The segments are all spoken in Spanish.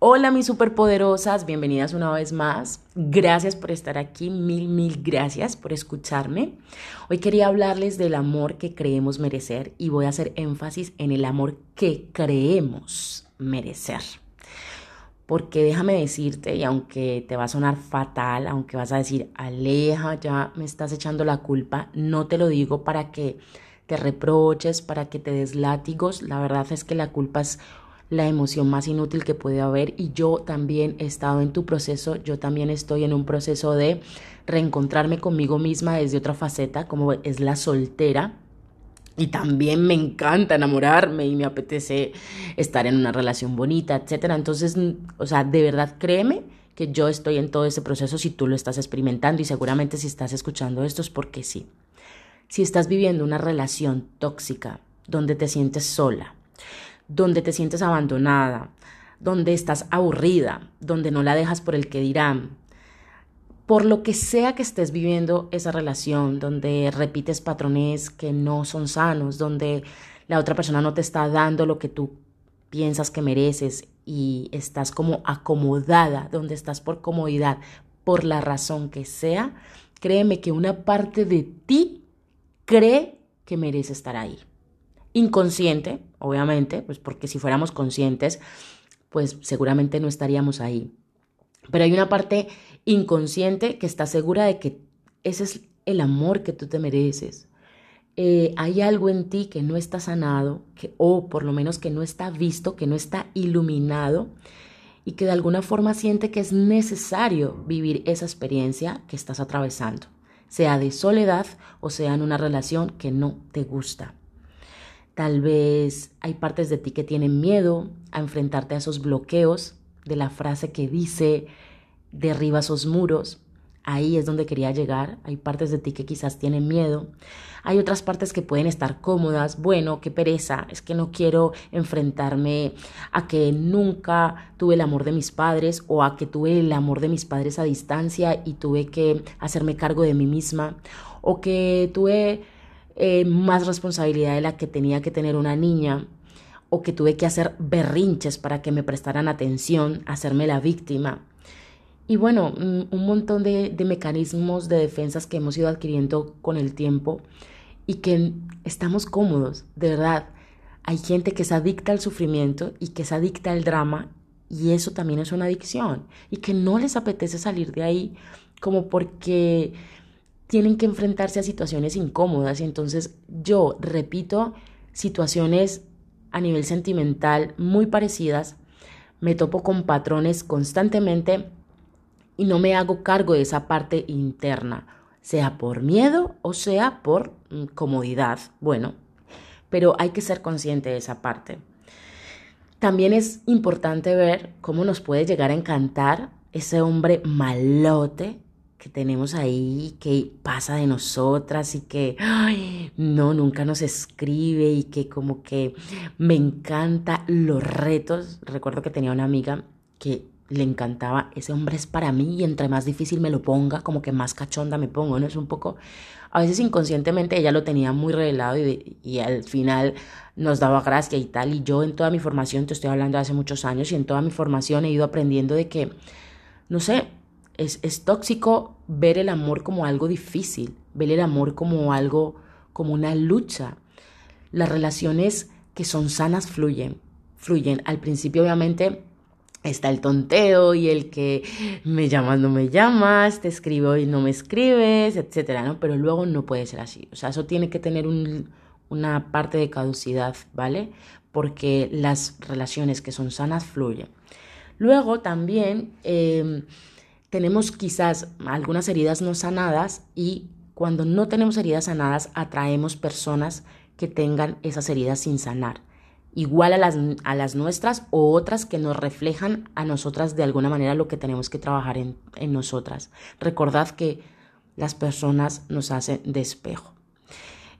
Hola mis superpoderosas, bienvenidas una vez más. Gracias por estar aquí, mil, mil gracias por escucharme. Hoy quería hablarles del amor que creemos merecer y voy a hacer énfasis en el amor que creemos merecer. Porque déjame decirte, y aunque te va a sonar fatal, aunque vas a decir, aleja, ya me estás echando la culpa, no te lo digo para que te reproches, para que te des látigos. La verdad es que la culpa es la emoción más inútil que puede haber y yo también he estado en tu proceso, yo también estoy en un proceso de reencontrarme conmigo misma desde otra faceta como es la soltera. Y también me encanta enamorarme y me apetece estar en una relación bonita, etcétera. Entonces, o sea, de verdad créeme que yo estoy en todo ese proceso si tú lo estás experimentando y seguramente si estás escuchando esto es porque sí. Si estás viviendo una relación tóxica donde te sientes sola, donde te sientes abandonada, donde estás aburrida, donde no la dejas por el que dirán. Por lo que sea que estés viviendo esa relación, donde repites patrones que no son sanos, donde la otra persona no te está dando lo que tú piensas que mereces y estás como acomodada, donde estás por comodidad, por la razón que sea, créeme que una parte de ti cree que merece estar ahí inconsciente, obviamente, pues porque si fuéramos conscientes, pues seguramente no estaríamos ahí. Pero hay una parte inconsciente que está segura de que ese es el amor que tú te mereces. Eh, hay algo en ti que no está sanado, que, o por lo menos que no está visto, que no está iluminado y que de alguna forma siente que es necesario vivir esa experiencia que estás atravesando, sea de soledad o sea en una relación que no te gusta. Tal vez hay partes de ti que tienen miedo a enfrentarte a esos bloqueos de la frase que dice derriba esos muros. Ahí es donde quería llegar. Hay partes de ti que quizás tienen miedo. Hay otras partes que pueden estar cómodas. Bueno, qué pereza. Es que no quiero enfrentarme a que nunca tuve el amor de mis padres o a que tuve el amor de mis padres a distancia y tuve que hacerme cargo de mí misma o que tuve eh, más responsabilidad de la que tenía que tener una niña o que tuve que hacer berrinches para que me prestaran atención, hacerme la víctima. Y bueno, un montón de mecanismos de defensas que hemos ido adquiriendo con el tiempo y que estamos cómodos, de verdad. Hay gente que se adicta al sufrimiento y que se adicta al drama y eso también es una adicción y que no les apetece salir de ahí como porque tienen que enfrentarse a situaciones incómodas y entonces yo repito situaciones a nivel sentimental muy parecidas, me topo con patrones constantemente y no me hago cargo de esa parte interna, sea por miedo o sea por mm, comodidad. Bueno, pero hay que ser consciente de esa parte. También es importante ver cómo nos puede llegar a encantar ese hombre malote tenemos ahí, que pasa de nosotras y que no, nunca nos escribe y que como que me encanta los retos. Recuerdo que tenía una amiga que le encantaba, ese hombre es para mí y entre más difícil me lo ponga, como que más cachonda me pongo, ¿no? Es un poco, a veces inconscientemente ella lo tenía muy revelado y, al final nos daba gracia y tal. Y yo en toda mi formación, te estoy hablando de hace muchos años, y en toda mi formación he ido aprendiendo de que, no sé, es, tóxico ver el amor como algo difícil, ver el amor como algo, como una lucha. Las relaciones que son sanas fluyen, fluyen. Al principio obviamente está el tonteo y el que me llamas, no me llamas, te escribo y no me escribes, etcétera, ¿no? Pero luego no puede ser así. O sea, eso tiene que tener una parte de caducidad, ¿vale? Porque las relaciones que son sanas fluyen. Luego también em, tenemos quizás algunas heridas no sanadas y cuando no tenemos heridas sanadas atraemos personas que tengan esas heridas sin sanar, igual a las, a las nuestras o otras que nos reflejan a nosotras de alguna manera lo que tenemos que trabajar en, en nosotras. Recordad que las personas nos hacen de espejo.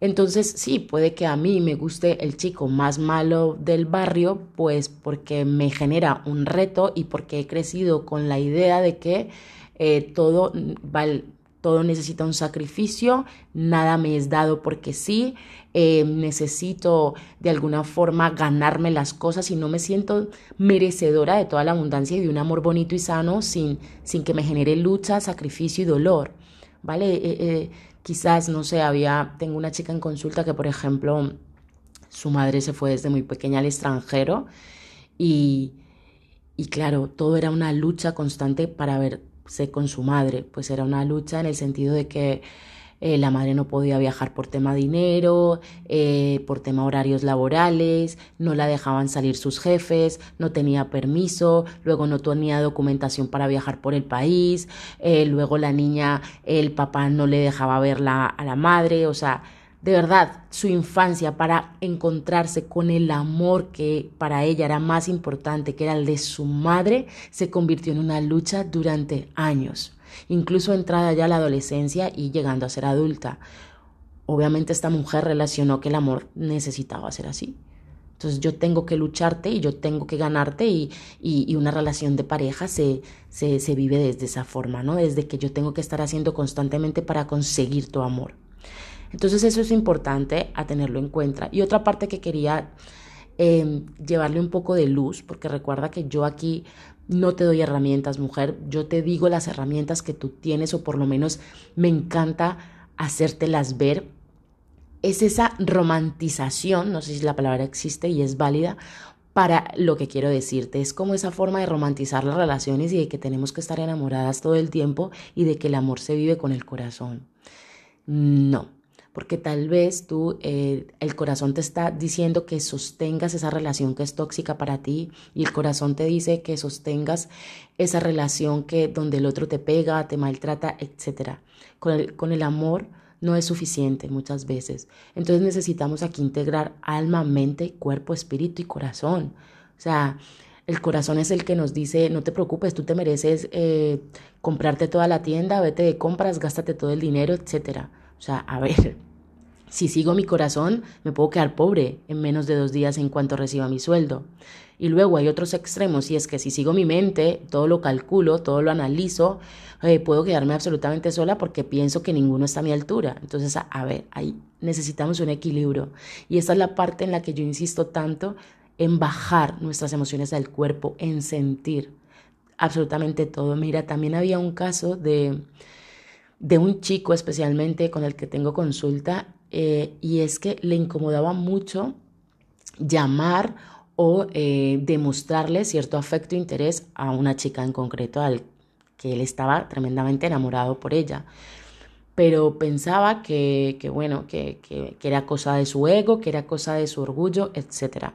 Entonces, sí, puede que a mí me guste el chico más malo del barrio, pues porque me genera un reto y porque he crecido con la idea de que eh, todo, todo necesita un sacrificio, nada me es dado porque sí, eh, necesito de alguna forma ganarme las cosas y no me siento merecedora de toda la abundancia y de un amor bonito y sano sin, sin que me genere lucha, sacrificio y dolor. ¿Vale? Eh, quizás, no sé, había, tengo una chica en consulta que, por ejemplo, su madre se fue desde muy pequeña al extranjero y, y claro, todo era una lucha constante para verse con su madre, pues era una lucha en el sentido de que eh, la madre no podía viajar por tema dinero, eh, por tema horarios laborales, no la dejaban salir sus jefes, no tenía permiso, luego no tenía documentación para viajar por el país, eh, luego la niña, el papá no le dejaba verla a la madre, o sea, de verdad, su infancia para encontrarse con el amor que para ella era más importante, que era el de su madre, se convirtió en una lucha durante años incluso entrada ya a la adolescencia y llegando a ser adulta. Obviamente esta mujer relacionó que el amor necesitaba ser así. Entonces yo tengo que lucharte y yo tengo que ganarte y, y, una relación de pareja se, se, se vive desde esa forma, ¿no? Desde que yo tengo que estar haciendo constantemente para conseguir tu amor. Entonces eso es importante a tenerlo en cuenta. Y otra parte que quería eh, llevarle un poco de luz, porque recuerda que yo aquí no te doy herramientas, mujer, yo te digo las herramientas que tú tienes o por lo menos me encanta hacértelas ver. Es esa romantización, no sé si la palabra existe y es válida, para lo que quiero decirte. Es como esa forma de romantizar las relaciones y de que tenemos que estar enamoradas todo el tiempo y de que el amor se vive con el corazón. No, porque tal vez tú, eh, el corazón te está diciendo que sostengas esa relación que es tóxica para ti y el corazón te dice que sostengas esa relación que donde el otro te pega, te maltrata, etc. Con el, amor no es suficiente muchas veces. Entonces necesitamos aquí integrar alma, mente, cuerpo, espíritu y corazón. O sea, el corazón es el que nos dice, no te preocupes, tú te mereces eh, comprarte toda la tienda, vete de compras, gástate todo el dinero, etc. O sea, a ver, si sigo mi corazón, me puedo quedar pobre en menos de dos días en cuanto reciba mi sueldo. Y luego hay otros extremos, y es que si sigo mi mente, todo lo calculo, todo lo analizo, eh, puedo quedarme absolutamente sola porque pienso que ninguno está a mi altura. Entonces, a, ver, ahí necesitamos un equilibrio. Y esta es la parte en la que yo insisto tanto en bajar nuestras emociones del cuerpo, en sentir absolutamente todo. Mira, también había un caso de, de un chico especialmente con el que tengo consulta eh, y es que le incomodaba mucho llamar o eh, demostrarle cierto afecto e interés a una chica en concreto al que él estaba tremendamente enamorado por ella. Pero pensaba que, bueno, que, que, que, era cosa de su ego, que era cosa de su orgullo, etc.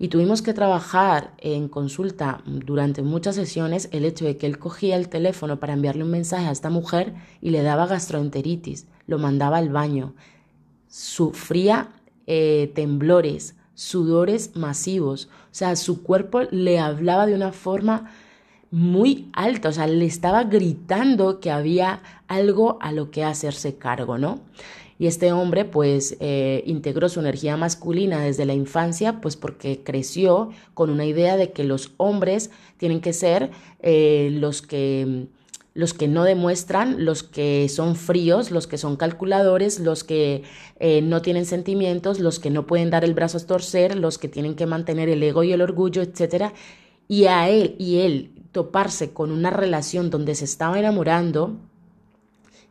Y tuvimos que trabajar en consulta durante muchas sesiones el hecho de que él cogía el teléfono para enviarle un mensaje a esta mujer y le daba gastroenteritis, lo mandaba al baño, sufría eh, temblores, sudores masivos, o sea, su cuerpo le hablaba de una forma muy alta, o sea, le estaba gritando que había algo a lo que hacerse cargo, ¿no? Y este hombre pues eh, integró su energía masculina desde la infancia, pues porque creció con una idea de que los hombres tienen que ser eh, los que los que no demuestran, los que son fríos, los que son calculadores, los que eh, no tienen sentimientos, los que no pueden dar el brazo a torcer, los que tienen que mantener el ego y el orgullo, etc. Y a él y él toparse con una relación donde se estaba enamorando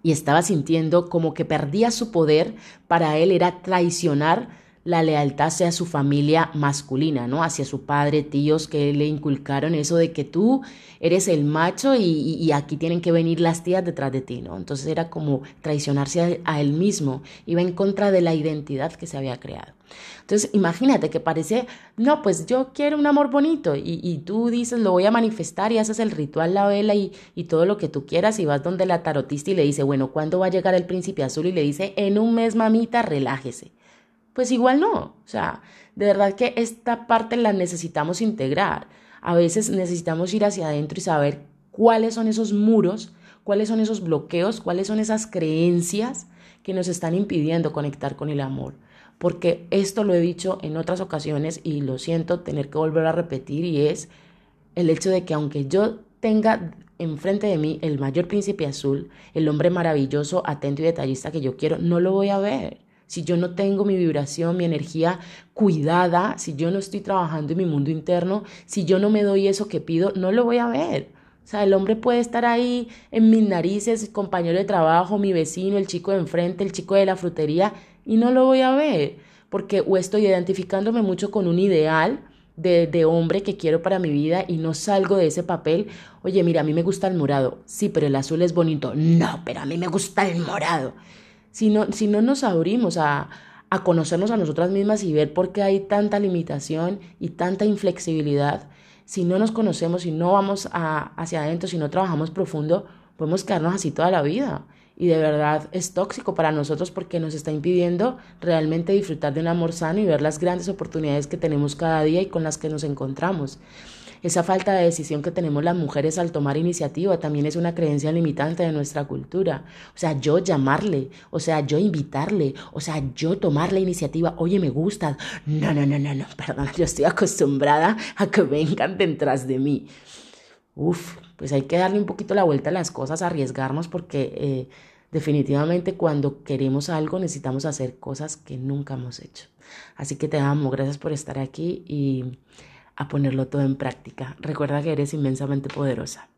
y estaba sintiendo como que perdía su poder, para él era traicionar la lealtad hacia su familia masculina, ¿no? Hacia su padre, tíos que le inculcaron eso de que tú eres el macho y, aquí tienen que venir las tías detrás de ti, ¿no? Entonces era como traicionarse a, él mismo, iba en contra de la identidad que se había creado. Entonces imagínate que parece, no, pues yo quiero un amor bonito y, tú dices, lo voy a manifestar y haces el ritual, la vela y, y todo lo que tú quieras y vas donde la tarotista y le dice, bueno, ¿cuándo va a llegar el príncipe azul? Y le dice, en un mes, mamita, relájese pues igual no. O sea, de verdad que esta parte la necesitamos integrar. A veces necesitamos ir hacia adentro y saber cuáles son esos muros, cuáles son esos bloqueos, cuáles son esas creencias que nos están impidiendo conectar con el amor. Porque esto lo he dicho en otras ocasiones y lo siento tener que volver a repetir y es el hecho de que aunque yo tenga enfrente de mí el mayor príncipe azul, el hombre maravilloso, atento y detallista que yo quiero, no lo voy a ver. Si yo no tengo mi vibración, mi energía cuidada, si yo no estoy trabajando en mi mundo interno, si yo no me doy eso que pido, no lo voy a ver. O sea, el hombre puede estar ahí en mis narices, compañero de trabajo, mi vecino, el chico de enfrente, el chico de la frutería, y no lo voy a ver, porque o estoy identificándome mucho con un ideal, de, hombre que quiero para mi vida y no salgo de ese papel. Oye, mira, a mí me gusta el morado. Sí, pero el azul es bonito. No, pero a mí me gusta el morado. Si no, si no nos abrimos a, a conocernos a nosotras mismas y ver por qué hay tanta limitación y tanta inflexibilidad, si no nos conocemos, si no vamos a, hacia adentro, si no trabajamos profundo, podemos quedarnos así toda la vida y de verdad es tóxico para nosotros porque nos está impidiendo realmente disfrutar de un amor sano y ver las grandes oportunidades que tenemos cada día y con las que nos encontramos. Esa falta de decisión que tenemos las mujeres al tomar iniciativa también es una creencia limitante de nuestra cultura. O sea, yo llamarle, o sea, yo invitarle, o sea, yo tomar la iniciativa, oye, me gusta. No, no, no, no, no, perdón, yo estoy acostumbrada a que vengan detrás de mí. Uf, pues hay que darle un poquito la vuelta a las cosas, arriesgarnos porque eh, definitivamente cuando queremos algo necesitamos hacer cosas que nunca hemos hecho. Así que te amo, gracias por estar aquí y a ponerlo todo en práctica. Recuerda que eres inmensamente poderosa.